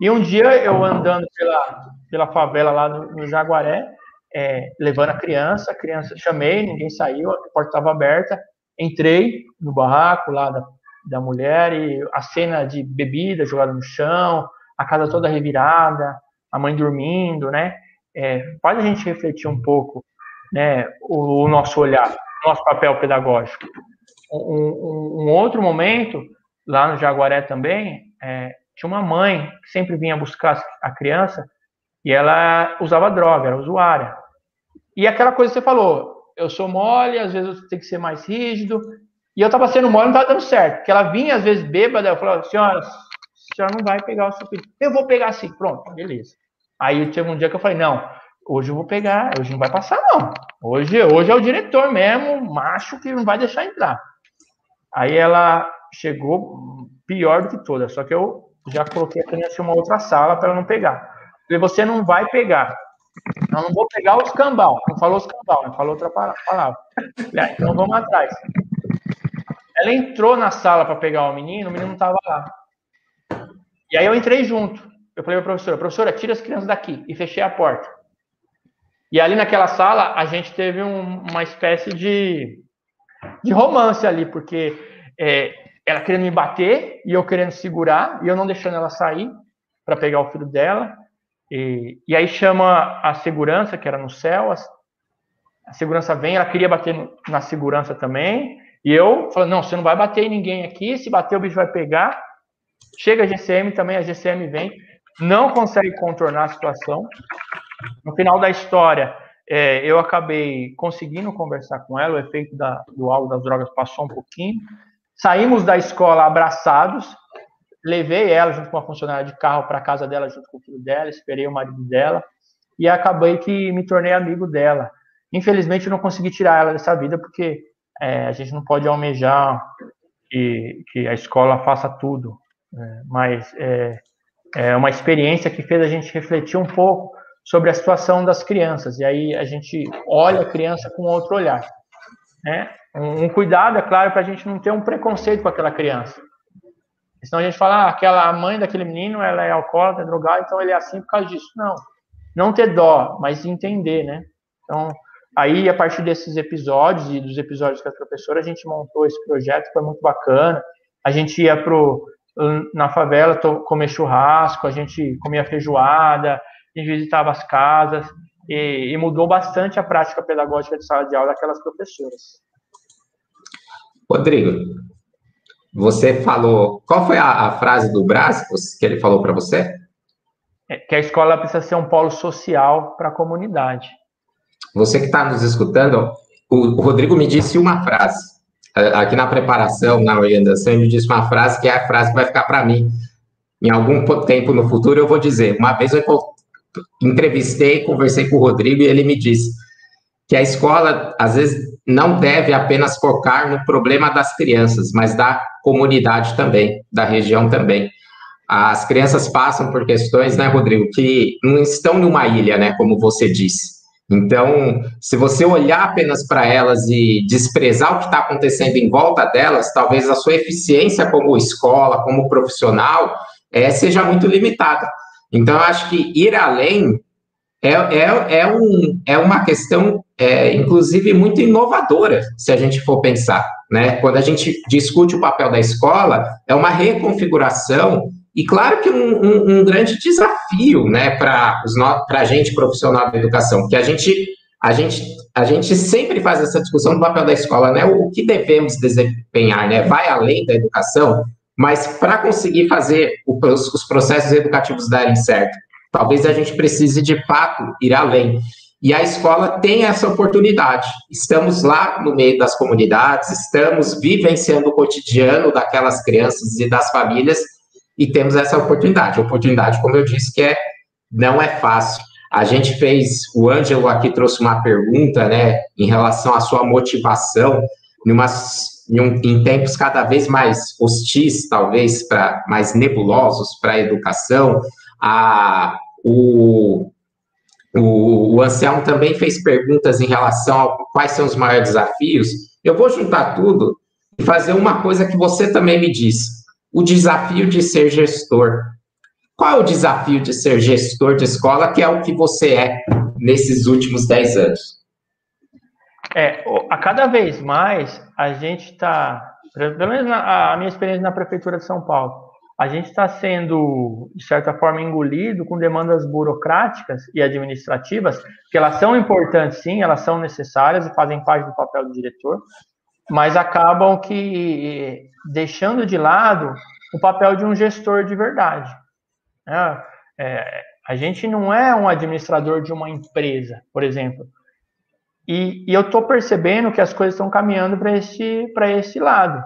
E um dia eu andando pela, pela favela lá no, no Jaguaré, é, levando a criança, a criança chamei, ninguém saiu, a porta estava aberta, entrei no barraco lá da, da mulher e a cena de bebida jogada no chão, a casa toda revirada, a mãe dormindo, né? É, faz a gente refletir um pouco, né, o, o nosso olhar, nosso papel pedagógico. Um, um, um, outro momento, lá no Jaguaré também, é, tinha uma mãe que sempre vinha buscar a criança e ela usava droga, era usuária. E aquela coisa que você falou, eu sou mole, às vezes eu tenho que ser mais rígido. E eu estava sendo mole, não estava dando certo. Porque ela vinha, às vezes, bêbada, eu falava, senhora, a senhora não vai pegar o seu filho. Eu vou pegar assim, pronto, beleza. Aí teve um dia que eu falei, não, hoje eu vou pegar, hoje não vai passar, não. Hoje, hoje é o diretor mesmo, macho, que não vai deixar entrar. Aí ela chegou pior do que toda, só que eu já coloquei a criança em uma outra sala para não pegar. Falei, você não vai pegar. Eu não vou pegar o escambau. Não falou escambau, não falou outra palavra. Então vamos atrás. Ela entrou na sala para pegar o menino, o menino não estava lá. E aí eu entrei junto. Eu falei para a professora, professora, tira as crianças daqui. E fechei a porta. E ali naquela sala, a gente teve um, uma espécie de, de romance ali, porque é, ela querendo me bater e eu querendo segurar, e eu não deixando ela sair para pegar o filho dela. E, e aí chama a segurança, que era no céu, a, a segurança vem, ela queria bater no, na segurança também, e eu falei, não, você não vai bater em ninguém aqui, se bater o bicho vai pegar. Chega a GCM também, a GCM vem, não consegue contornar a situação. No final da história, é, eu acabei conseguindo conversar com ela, o efeito da, do álcool das drogas passou um pouquinho. Saímos da escola abraçados, levei ela junto com uma funcionária de carro para casa dela junto com o filho dela, esperei o marido dela e acabei que me tornei amigo dela. Infelizmente, eu não consegui tirar ela dessa vida porque é, a gente não pode almejar que, que a escola faça tudo, né? mas é, é uma experiência que fez a gente refletir um pouco sobre a situação das crianças e aí a gente olha a criança com outro olhar, né? Um, um cuidado, é claro, para a gente não ter um preconceito com aquela criança Senão a gente fala, ah, aquela, mãe daquele menino, ela é alcoólatra, é drogada, então ele é assim por causa disso. Não. Não ter dó, mas entender, né? Então, aí, a partir desses episódios e dos episódios com a professora, a gente montou esse projeto, foi muito bacana. A gente ia pro, na favela comer churrasco, a gente comia feijoada, a gente visitava as casas, e, e mudou bastante a prática pedagógica de sala de aula daquelas professoras. Rodrigo, você falou. Qual foi a, a frase do Brás que ele falou para você? É que a escola precisa ser um polo social para a comunidade. Você que está nos escutando, o, Rodrigo me disse uma frase. Aqui na preparação, na orientação, ele me disse uma frase que é a frase que vai ficar para mim. Em algum tempo no futuro eu vou dizer. Uma vez eu entrevistei, conversei com o Rodrigo e ele me disse que a escola, às vezes, não deve apenas focar no problema das crianças, mas da comunidade também, da região também. As crianças passam por questões, né, Rodrigo, que não estão numa ilha, né, como você disse. Então, se você olhar apenas para elas e desprezar o que está acontecendo em volta delas, talvez a sua eficiência como escola, como profissional, é, seja muito limitada. Então, eu acho que ir além é, é, é, um, é uma questão, é, inclusive, muito inovadora, se a gente for pensar. Né? Quando a gente discute o papel da escola, é uma reconfiguração E claro que um, um, um grande desafio né, para a gente profissional da educação, que a gente, a, gente, a gente sempre faz essa discussão do papel da escola, né? O, o que devemos desempenhar, né? Vai além da educação, mas para conseguir fazer os, os processos educativos darem certo, talvez a gente precise de fato ir além. E a escola tem essa oportunidade. Estamos lá no meio das comunidades, estamos vivenciando o cotidiano daquelas crianças e das famílias e temos essa oportunidade. Oportunidade, como eu disse, que é não é fácil. A gente fez, o Ângelo aqui trouxe uma pergunta, né, em relação à sua motivação, em, um, em tempos cada vez mais hostis, talvez, para mais nebulosos para a educação. A, o, o, o Anselmo também fez perguntas em relação a quais são os maiores desafios. Eu vou juntar tudo e fazer uma coisa que você também me disse o desafio de ser gestor. Qual é o desafio de ser gestor de escola, que é o que você é nesses últimos 10 anos? É, a cada vez mais a gente está, pelo menos a minha experiência na Prefeitura de São Paulo, a gente está sendo, de certa forma, engolido com demandas burocráticas e administrativas, que elas são importantes, sim, elas são necessárias e fazem parte do papel do diretor, mas acabam que deixando de lado o papel de um gestor de verdade. É, é, a gente não é um administrador de uma empresa, por exemplo. E, e eu estou percebendo que as coisas estão caminhando para esse, esse lado.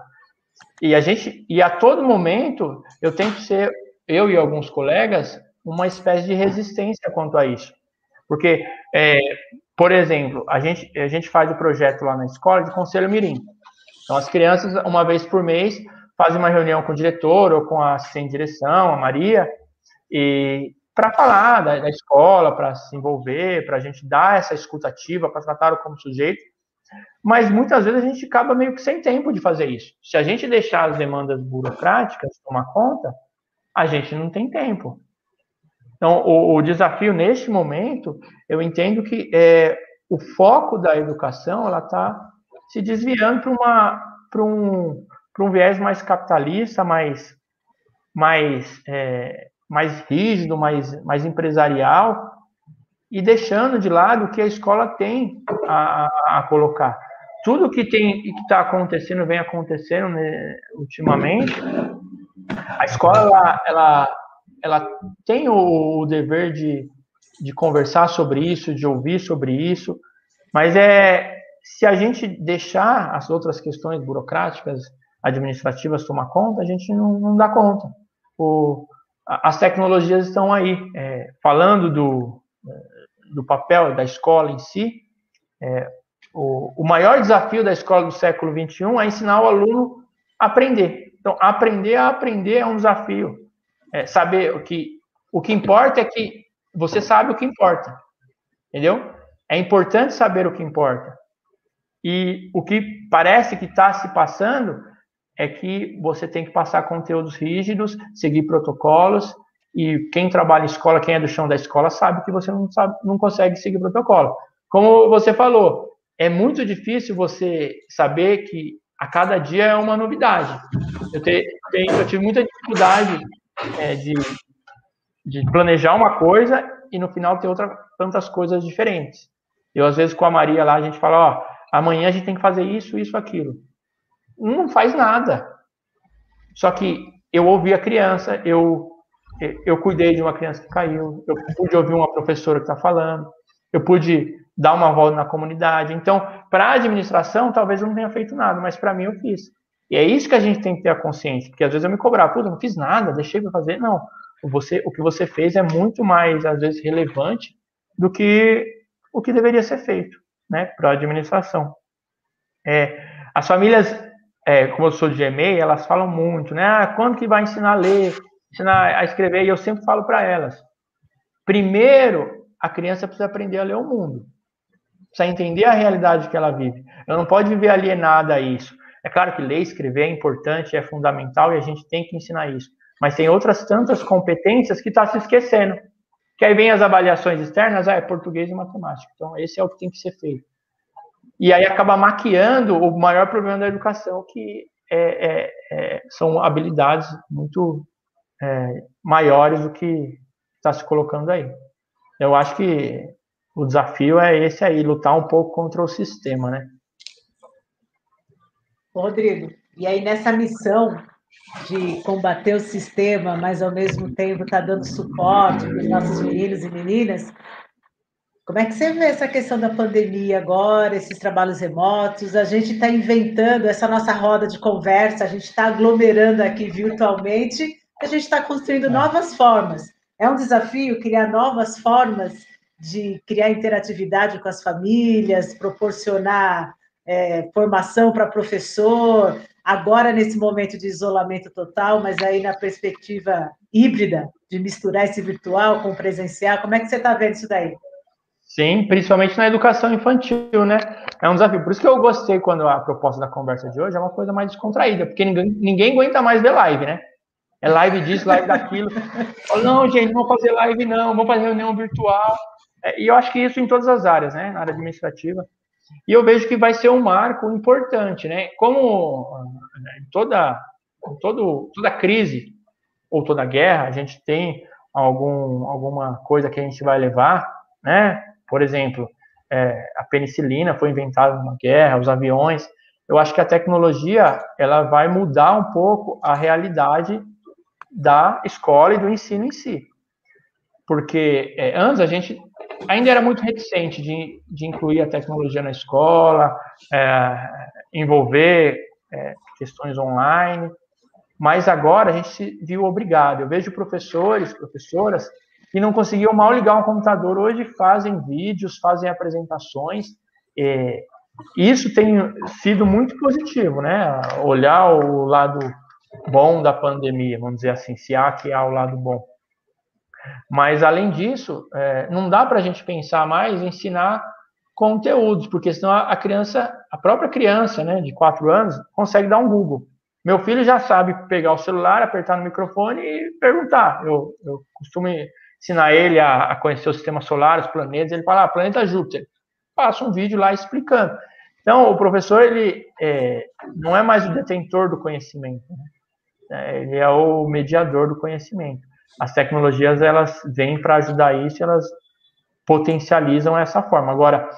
E a gente, e a todo momento, eu tento ser, eu e alguns colegas, uma espécie de resistência quanto a isso. Porque é, por exemplo, a gente, a gente faz o projeto lá na escola de Conselho Mirim. Então, as crianças, uma vez por mês, fazem uma reunião com o diretor ou com a de direção, a Maria, e para falar da, da escola, para se envolver, para a gente dar essa escutativa, para tratar como sujeito. Mas muitas vezes a gente acaba meio que sem tempo de fazer isso. Se a gente deixar as demandas burocráticas tomar conta, a gente não tem tempo. Então, o, o desafio neste momento, eu entendo que é, o foco da educação ela está se desviando para uma para um para um viés mais capitalista, mais mais é, mais rígido, mais mais empresarial e deixando de lado o que a escola tem a, a, colocar. Tudo que tem que está acontecendo vem acontecendo né, ultimamente. A escola ela, ela ela tem o, o dever de, de conversar sobre isso, de ouvir sobre isso, mas é se a gente deixar as outras questões burocráticas, administrativas tomar conta, a gente não, não dá conta. O, as tecnologias estão aí. É, falando do, do papel da escola em si, é, o, o maior desafio da escola do século XXI é ensinar o aluno a aprender. Então, aprender a aprender é um desafio é, saber o que o que importa é que você sabe o que importa, entendeu? É importante saber o que importa. E o que parece que está se passando é que você tem que passar conteúdos rígidos, seguir protocolos, e quem trabalha em escola, quem é do chão da escola, sabe que você não, sabe, não consegue seguir protocolo. Como você falou, é muito difícil você saber que a cada dia é uma novidade. Eu, te, eu tive muita dificuldade é, de, de planejar uma coisa e no final ter outra, tantas coisas diferentes. Eu, às vezes, com a Maria lá, a gente fala, ó, amanhã a gente tem que fazer isso, isso, aquilo. Não faz nada. Só que eu ouvi a criança, eu, eu cuidei de uma criança que caiu, eu pude ouvir uma professora que está falando, eu pude dar uma volta na comunidade. Então, para a administração, talvez eu não tenha feito nada, mas para mim eu fiz. E é isso que a gente tem que ter a consciência, porque às vezes eu me cobrava, puta, não fiz nada, deixei para fazer. Não, você, o que você fez é muito mais, às vezes, relevante do que o que deveria ser feito, né, para a administração. É, as famílias, é, como eu sou de GME, elas falam muito, né, ah, quando que vai ensinar a ler, ensinar a escrever, e eu sempre falo para elas, primeiro, a criança precisa aprender a ler o mundo, precisa entender a realidade que ela vive, ela não pode viver alienada a isso, é claro que ler e escrever é importante, é fundamental e a gente tem que ensinar isso. Mas tem outras tantas competências que está se esquecendo. Que aí vem as avaliações externas, ah, é português e matemática. Então, esse é o que tem que ser feito. E aí acaba maquiando o maior problema da educação, que é, é, é, são habilidades muito é, maiores do que está se colocando aí. Eu acho que o desafio é esse aí, lutar um pouco contra o sistema, né? Rodrigo, e aí nessa missão de combater o sistema, mas ao mesmo tempo tá dando suporte para os nossos meninos e meninas, como é que você vê essa questão da pandemia agora, esses trabalhos remotos? A gente está inventando essa nossa roda de conversa, a gente está aglomerando aqui virtualmente, a gente está construindo é. novas formas. É um desafio criar novas formas de criar interatividade com as famílias, proporcionar é, formação para professor, agora nesse momento de isolamento total, mas aí na perspectiva híbrida, de misturar esse virtual com o presencial, como é que você está vendo isso daí? Sim, principalmente na educação infantil, né? É um desafio. Por isso que eu gostei quando a proposta da conversa de hoje é uma coisa mais descontraída, porque ninguém, ninguém aguenta mais ver live, né? É live disso, live daquilo. não, gente, não vou fazer live, não, vamos fazer reunião virtual. É, e eu acho que isso em todas as áreas, né? Na área administrativa. E eu vejo que vai ser um marco importante, né? Como em toda, todo, toda crise ou toda guerra, a gente tem algum, alguma coisa que a gente vai levar, né? Por exemplo, é, a penicilina foi inventada numa guerra, os aviões. Eu acho que a tecnologia ela vai mudar um pouco a realidade da escola e do ensino em si. Porque é, antes a gente ainda era muito reticente de, de incluir a tecnologia na escola, é, envolver é, questões online, mas agora a gente se viu obrigado. Eu vejo professores, professoras que não conseguiam mal ligar um computador, hoje fazem vídeos, fazem apresentações. É, isso tem sido muito positivo, né? Olhar o lado bom da pandemia, vamos dizer assim, se há que há o lado bom. Mas, além disso, é, não dá para a gente pensar mais em ensinar conteúdos, porque senão a criança, a própria criança, né, de quatro anos, consegue dar um Google. Meu filho já sabe pegar o celular, apertar no microfone e perguntar. Eu, eu costumo ensinar ele a, a, conhecer o sistema solar, os planetas. Ele fala, ah, planeta Júpiter. Passa um vídeo lá explicando. Então, o professor, ele é, não é mais o detentor do conhecimento, né? É, ele é o mediador do conhecimento as tecnologias elas vêm para ajudar isso, elas potencializam essa forma. Agora,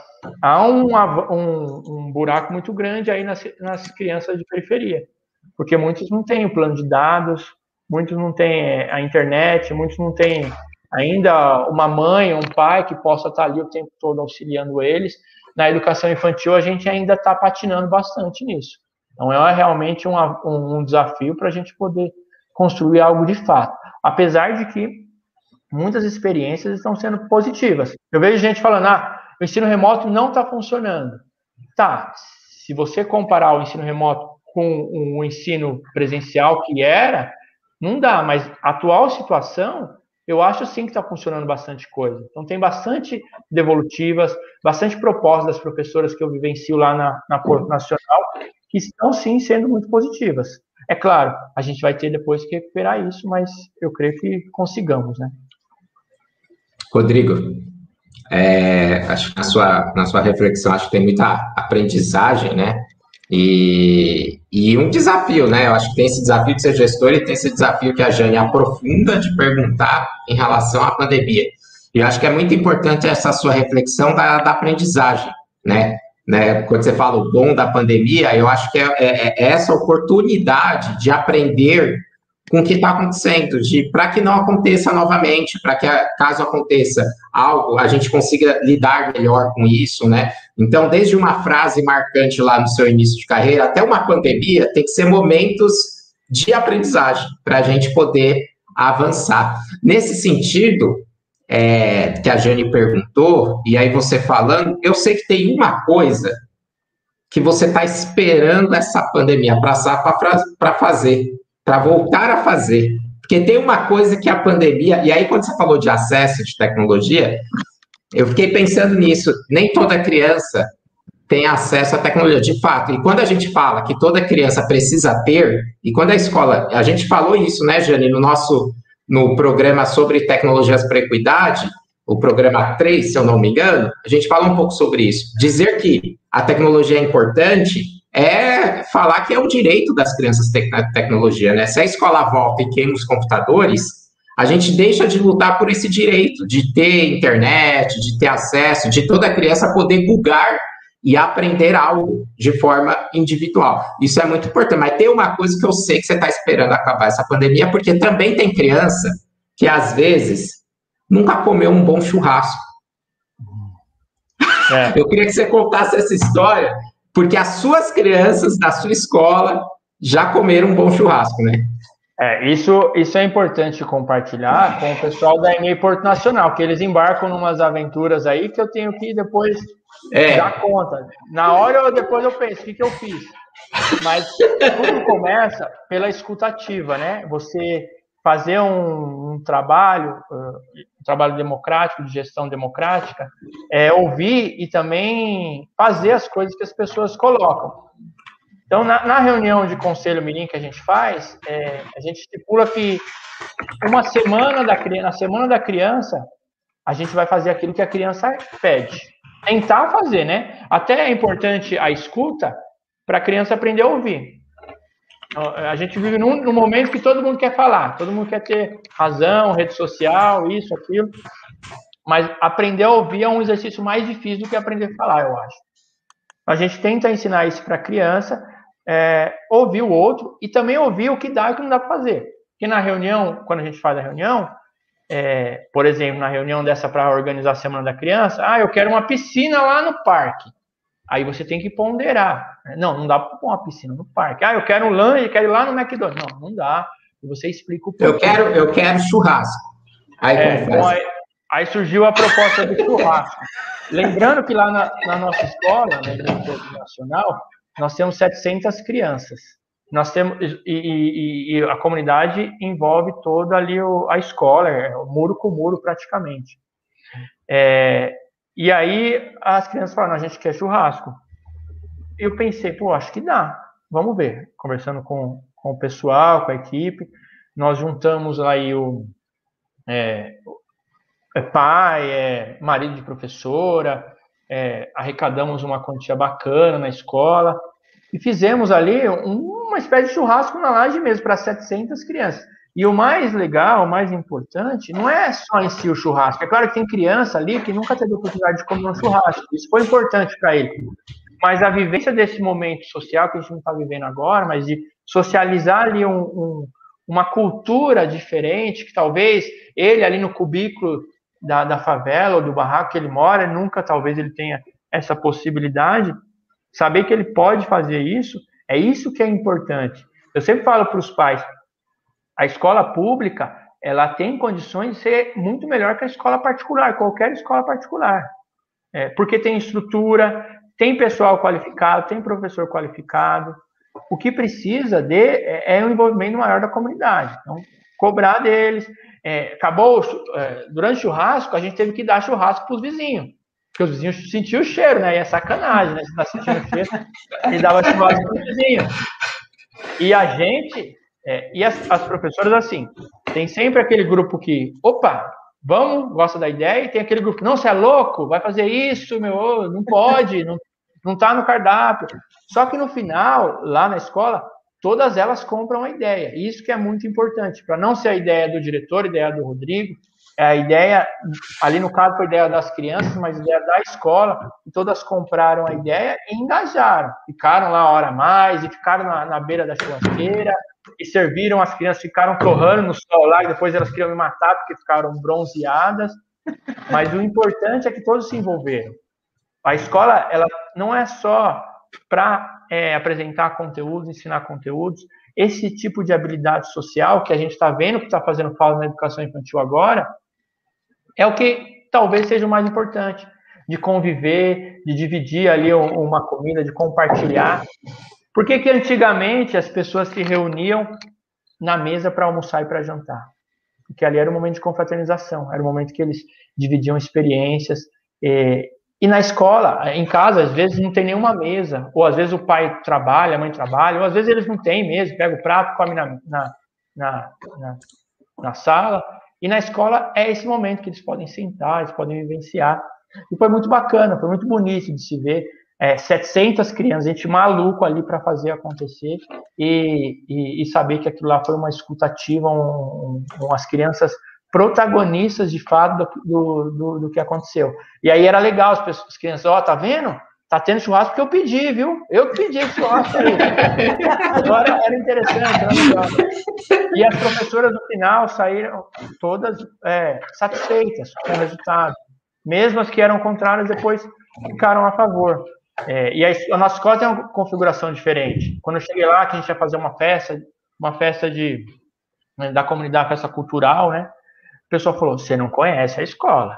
há um, um, um buraco muito grande aí nas, nas, crianças de periferia, porque muitos não têm o plano de dados, muitos não têm a internet, muitos não têm ainda uma mãe, um pai que possa estar ali o tempo todo auxiliando eles. Na educação infantil, a gente ainda está patinando bastante nisso. Então, é realmente um, um desafio para a gente poder construir algo de fato apesar de que muitas experiências estão sendo positivas. Eu vejo gente falando, ah, o ensino remoto não está funcionando. Tá, se você comparar o ensino remoto com o ensino presencial que era, não dá, mas a atual situação, eu acho sim que está funcionando bastante coisa. Então, tem bastante devolutivas, bastante propostas das professoras que eu vivencio lá na, na Porto Nacional, que estão sim sendo muito positivas. É claro, a gente vai ter depois que recuperar isso, mas eu creio que consigamos, né? Rodrigo, é, acho que na sua, na sua reflexão, acho que tem muita aprendizagem, né? E, e um desafio, né? Eu acho que tem esse desafio de ser gestor e tem esse desafio que a Jane aprofunda de perguntar em relação à pandemia. E eu acho que é muito importante essa sua reflexão da, da aprendizagem, né? Né? Quando você fala o bom da pandemia, eu acho que é, é, é essa oportunidade de aprender com o que está acontecendo, de para que não aconteça novamente, para que caso aconteça algo, a gente consiga lidar melhor com isso, né? Então, desde uma frase marcante lá no seu início de carreira até uma pandemia, tem que ser momentos de aprendizagem para a gente poder avançar. Nesse sentido, é, que a Jane perguntou, e aí você falando, eu sei que tem uma coisa que você está esperando essa pandemia passar para fazer, para voltar a fazer. Porque tem uma coisa que a pandemia, e aí quando você falou de acesso de tecnologia, eu fiquei pensando nisso. Nem toda criança tem acesso à tecnologia, de fato. E quando a gente fala que toda criança precisa ter, e quando a escola, a gente falou isso, né, Jane, no nosso no programa sobre tecnologias para equidade, o programa 3, se eu não me engano, a gente fala um pouco sobre isso. Dizer que a tecnologia é importante é falar que é o direito das crianças ter tecnologia, né? Se a escola volta e queima os computadores, a gente deixa de lutar por esse direito de ter internet, de ter acesso, de toda criança poder bugar e aprender algo de forma individual. Isso é muito importante. Mas tem uma coisa que eu sei que você está esperando acabar essa pandemia, porque também tem criança que às vezes nunca comeu um bom churrasco. É. Eu queria que você contasse essa história, porque as suas crianças da sua escola já comeram um bom churrasco, né? É, isso, isso é importante compartilhar com o pessoal da EMEI Porto Nacional, que eles embarcam numas aventuras aí que eu tenho que depois é. dar conta. Na hora ou depois eu penso, o que, que eu fiz? Mas tudo começa pela escutativa, né? Você fazer um, um trabalho, uh, um trabalho democrático, de gestão democrática, é ouvir e também fazer as coisas que as pessoas colocam. Então, na, na, reunião de conselho mirim que a gente faz, é, a gente estipula que uma semana da na semana da criança, a gente vai fazer aquilo que a criança pede. Tentar fazer, né? Até é importante a escuta para a criança aprender a ouvir. Então, a gente vive num, num, momento que todo mundo quer falar, todo mundo quer ter razão, rede social, isso, aquilo. Mas aprender a ouvir é um exercício mais difícil do que aprender a falar, eu acho. A gente tenta ensinar isso para a criança, é, ouvir o outro e também ouvir o que dá e o que não dá para fazer. Porque na reunião, quando a gente faz a reunião, é, por exemplo, na reunião dessa para organizar a Semana da Criança, ah, eu quero uma piscina lá no parque. Aí você tem que ponderar. Não, não dá para pôr uma piscina no parque. Ah, eu quero um lanche, quero ir lá no McDonald's. Não, não dá. E você explica o porquê. Eu quero, eu quero churrasco. Aí, é, aí, aí, surgiu a proposta do churrasco. Lembrando que lá na, na nossa escola, na Igreja Nacional, nós temos 700 crianças. Nós temos e, e, e a comunidade envolve toda ali o, a escola, é, muro com muro praticamente. É, e aí as crianças falaram, a gente quer churrasco. Eu pensei, pô, acho que dá. Vamos ver. Conversando com, com o pessoal, com a equipe, nós juntamos aí o é, é pai, é, marido de professora, é, arrecadamos uma quantia bacana na escola e fizemos ali uma espécie de churrasco na laje mesmo para 700 crianças. E o mais legal, o mais importante, não é só em si o churrasco. É claro que tem criança ali que nunca teve oportunidade de comer um churrasco. Isso foi importante para ele. Mas a vivência desse momento social que a gente não está vivendo agora, mas de socializar ali um, um, uma cultura diferente, que talvez ele ali no cubículo da, da favela ou do barraco que ele mora, nunca talvez ele tenha essa possibilidade. Saber que ele pode fazer isso, é isso que é importante. Eu sempre falo para os pais, a escola pública, ela tem condições de ser muito melhor que a escola particular, qualquer escola particular. É, porque tem estrutura, tem pessoal qualificado, tem professor qualificado. O que precisa de é, é um envolvimento maior da comunidade. Então, cobrar deles, é, acabou, é, durante o churrasco, a gente teve que dar churrasco para os vizinhos. Porque os vizinhos sentiam o cheiro, né? E é sacanagem, né? Você está sentindo o cheiro e dava churrasco para os vizinhos. E a gente, é, e as, as professoras, assim, tem sempre aquele grupo que, opa, vamos, gosta da ideia, e tem aquele grupo, não, você é louco, vai fazer isso, meu, não pode, não, não tá no cardápio. Só que no final, lá na escola, todas elas compram a ideia. Isso que é muito importante, para não ser a ideia do diretor, a ideia do Rodrigo, é a ideia, ali no caso foi a ideia das crianças, mas a ideia da escola, e todas compraram a ideia e engajaram. Ficaram lá a hora a mais, e ficaram na, na beira da churrasqueira, e serviram, as crianças ficaram torrando no sol lá, e depois elas queriam me matar porque ficaram bronzeadas. Mas o importante é que todos se envolveram. A escola, ela não é só para é, apresentar conteúdos, ensinar conteúdos. Esse tipo de habilidade social que a gente está vendo que está fazendo falta na educação infantil agora, é o que talvez seja o mais importante, de conviver, de dividir ali uma comida, de compartilhar. Por que, que antigamente as pessoas se reuniam na mesa para almoçar e para jantar? Porque ali era um momento de confraternização, era um momento que eles dividiam experiências, eh, e na escola, em casa, às vezes não tem nenhuma mesa, ou às vezes o pai trabalha, a mãe trabalha, ou às vezes eles não têm mesmo, pega o prato, come na, na, na, na, na sala. E na escola é esse momento que eles podem sentar, eles podem vivenciar. E foi muito bacana, foi muito bonito de se ver. É, 700 crianças, gente maluco ali para fazer acontecer. E, e, e, saber que aquilo lá foi uma escutativa, um, um, umas crianças protagonistas de fato do, do, do, que aconteceu. E aí era legal, as, pessoas, as crianças, ó, oh, tá vendo? Tá tendo churrasco porque eu pedi, viu? Eu que pedi esse churrasco aí. Agora era interessante, era legal. E as professoras no final saíram todas é, satisfeitas com o resultado. Mesmo as que eram contrárias depois ficaram a favor. É, e a, a, nossa escola tem uma configuração diferente. Quando eu cheguei lá, que a gente ia fazer uma festa, uma festa de né, da comunidade, festa cultural, né? Pessoal falou: você não conhece a escola.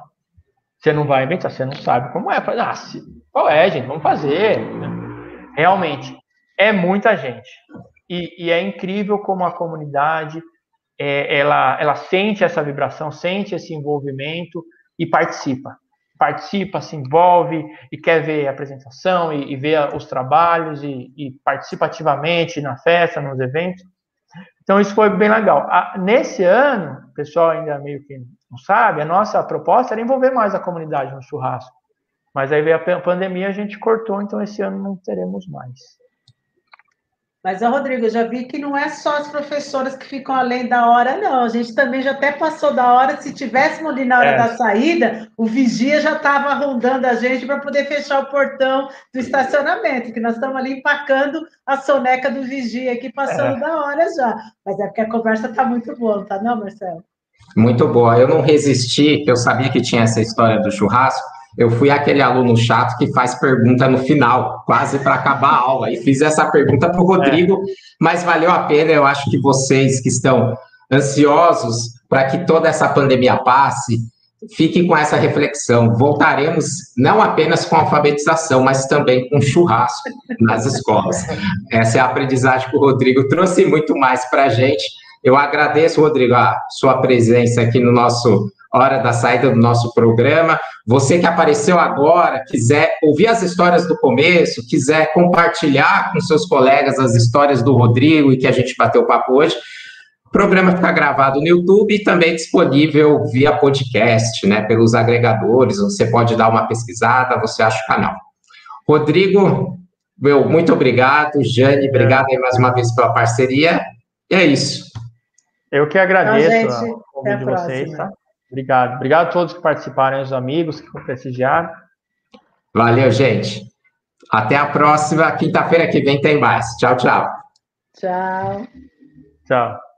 Você não vai inventar, você não sabe como é. Falei, ah, se, qual é, gente? Vamos fazer. Realmente, é muita gente. E, e é incrível como a comunidade é, ela, ela sente essa vibração, sente esse envolvimento e participa participa, se envolve e quer ver a apresentação e, e ver os trabalhos e, e, participa ativamente na festa, nos eventos. Então, isso foi bem legal. A, nesse ano, o pessoal ainda meio que não sabe, a nossa proposta era envolver mais a comunidade no churrasco. Mas aí veio a pandemia, a gente cortou, então esse ano não teremos mais. Mas, Rodrigo, eu já vi que não é só as professoras que ficam além da hora, não. A gente também já até passou da hora. Se tivéssemos ali na hora é. da saída, o vigia já estava rondando a gente para poder fechar o portão do estacionamento, que nós estamos ali empacando a soneca do vigia aqui, passando é. da hora já. Mas é porque a conversa está muito boa, tá não, Marcelo? Muito boa. Eu não resisti, eu sabia que tinha essa história do churrasco, eu fui aquele aluno chato que faz pergunta no final, quase para acabar a aula. E fiz essa pergunta para o Rodrigo, é. mas valeu a pena. Eu acho que vocês que estão ansiosos para que toda essa pandemia passe, fiquem com essa reflexão. Voltaremos não apenas com alfabetização, mas também com churrasco nas escolas. Essa é a aprendizagem que o Rodrigo trouxe muito mais para a gente. Eu agradeço, Rodrigo, a sua presença aqui no nosso hora da saída do nosso programa. Você que apareceu agora, quiser ouvir as histórias do começo, quiser compartilhar com seus colegas as histórias do Rodrigo e que a gente bateu papo hoje, o programa fica gravado no YouTube e também disponível via podcast, né, pelos agregadores. Você pode dar uma pesquisada, você acha o canal. Rodrigo, meu, muito obrigado. Jane, obrigado aí mais uma vez pela parceria. E é isso. Eu que agradeço então, o convite de vocês, tá? Obrigado. Obrigado a todos que participaram, os amigos que prestigiaram. Valeu, gente. Até a próxima. Quinta-feira que vem tem mais. Tchau, tchau. Tchau. Tchau.